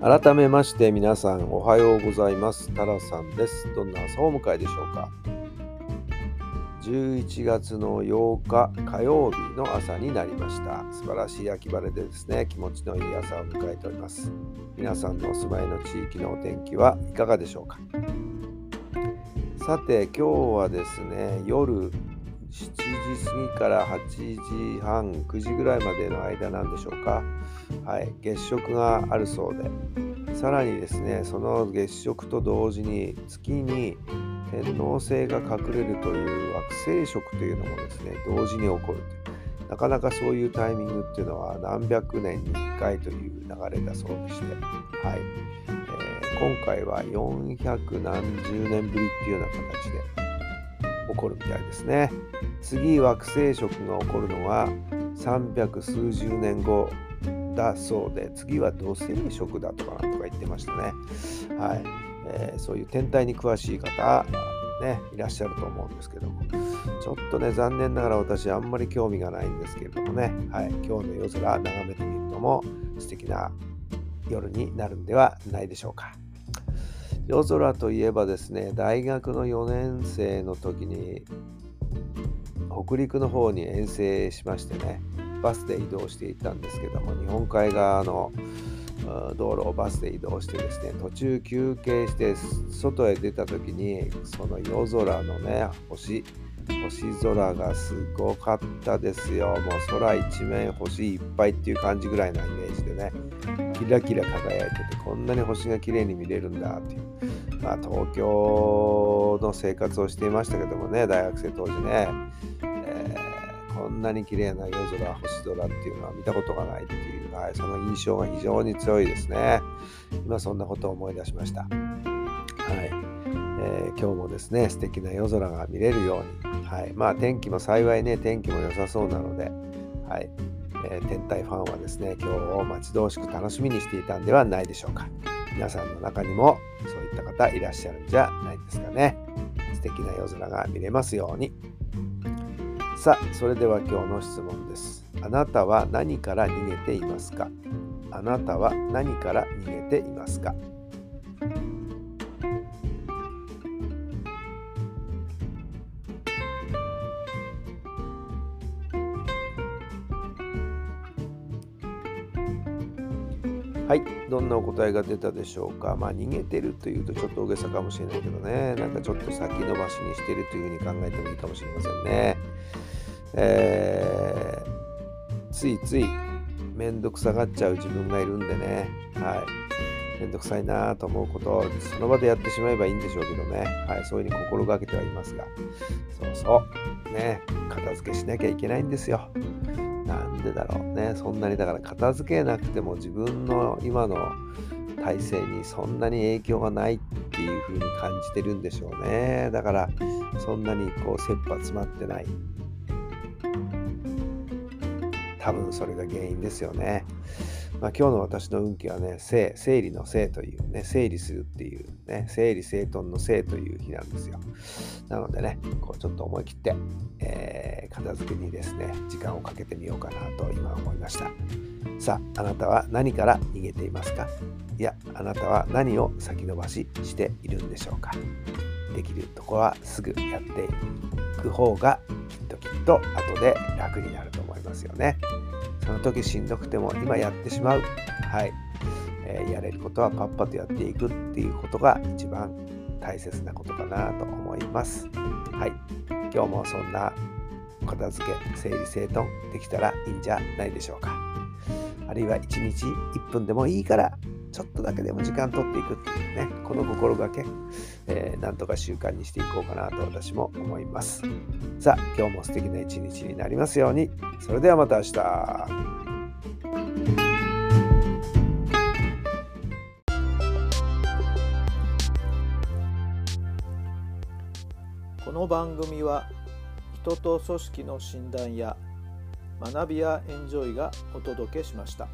改めまして皆さんおはようございます。タラさんです。どんな朝をお迎えでしょうか？11月の8日火曜日の朝になりました。素晴らしい秋晴れでですね気持ちのいい朝を迎えております。皆さんのお住まいの地域のお天気はいかがでしょうか？さて今日はですね夜7時過ぎから8時半9時ぐらいまでの間なんでしょうか。はい月食があるそうで。さらにですねその月食と同時に月に天王星が隠れるという惑星食というのもですね同時に起こるという。なかなかそういうタイミングっていうのは何百年に1回という流れだそうでして、はい。えー、今回は400何十年ぶりっていうような形でこるみたいですね。次惑星食が起こるのは300数十年後だそうで次は土星食だとかなんとか言ってましたね。はい。えー、そういう天体に詳しい方、ね、いらっしゃると思うんですけども。ちょっとね残念ながら私あんまり興味がないんですけれどもね、はい、今日の夜空眺めてみるのも素敵な夜になるんではないでしょうか。夜空といえばですね大学の4年生の時に北陸の方に遠征しましてねバスで移動していったんですけども日本海側の道路をバスで移動してですね途中休憩して外へ出た時にその夜空のね星星空がすごかったですよ。もう空一面星いっぱいっていう感じぐらいなイメージでねキラキラ輝いててこんなに星が綺麗に見れるんだっていうまあ東京の生活をしていましたけどもね大学生当時ねえこんなに綺麗な夜空、星空っていうのは見たことがないっていう、はい、その印象が非常に強いですね。今そんなことを思い出しました。はい。えー、今日もですね、素敵な夜空が見れるように、はい。まあ天気も幸いね、天気も良さそうなので、はい。えー、天体ファンはですね、今日を待ち遠しく楽しみにしていたんではないでしょうか。皆さんの中にもそういった方いらっしゃるんじゃないですかね。素敵な夜空が見れますように。さあ、それでは今日の質問です。あなたは何から逃げていますか？あなたは何から逃げていますか？はい、どんなお答えが出たでしょうか？まあ、逃げてるというとちょっと大げさかもしれないけどね、なんかちょっと先延ばしにしてるというふうに考えてもいいかもしれませんね。えー、ついついめんどくさがっちゃう自分がいるんでね、はい、めんどくさいなと思うことをその場でやってしまえばいいんでしょうけどね、はい、そういうふうに心がけてはいますが、そうそう、ね、片付けしなきゃいけないんですよ。なんでだろうね、そんなにだから片付けなくても自分の今の体制にそんなに影響がないっていう風に感じてるんでしょうね。だからそんなにこう切羽詰まってない。多分それが原因ですよね。まあ、今日の私の運気はね、整整理の整というね、整理するっていうね、整理整頓の整という日なんですよ。なのでね、こうちょっと思い切って、えー、片付けにですね、時間をかけてみようかなと今思いました。さあ、あなたは何から逃げていますか？いや、あなたは何を先延ばししているんでしょうか？できるとこはすぐやっていく方がきっときっと後で楽になると思いますよね。その時しんどくても今やってしまう。はい。えー、やれることはパッパとやっていくっていうことが一番大切なことかなと思います。はい。今日もそんな片付け、整理整頓できたらいいんじゃないでしょうか。あるいは1日1分でもいいからちょっとだけでも時間取っていくっていうね、この心がけ、えー、なんとか習慣にしていこうかなと私も思います。さあ、今日も素敵な一日になりますように。それではまた明日。この番組は人と組織の診断や学びやエンジョイがお届けしました。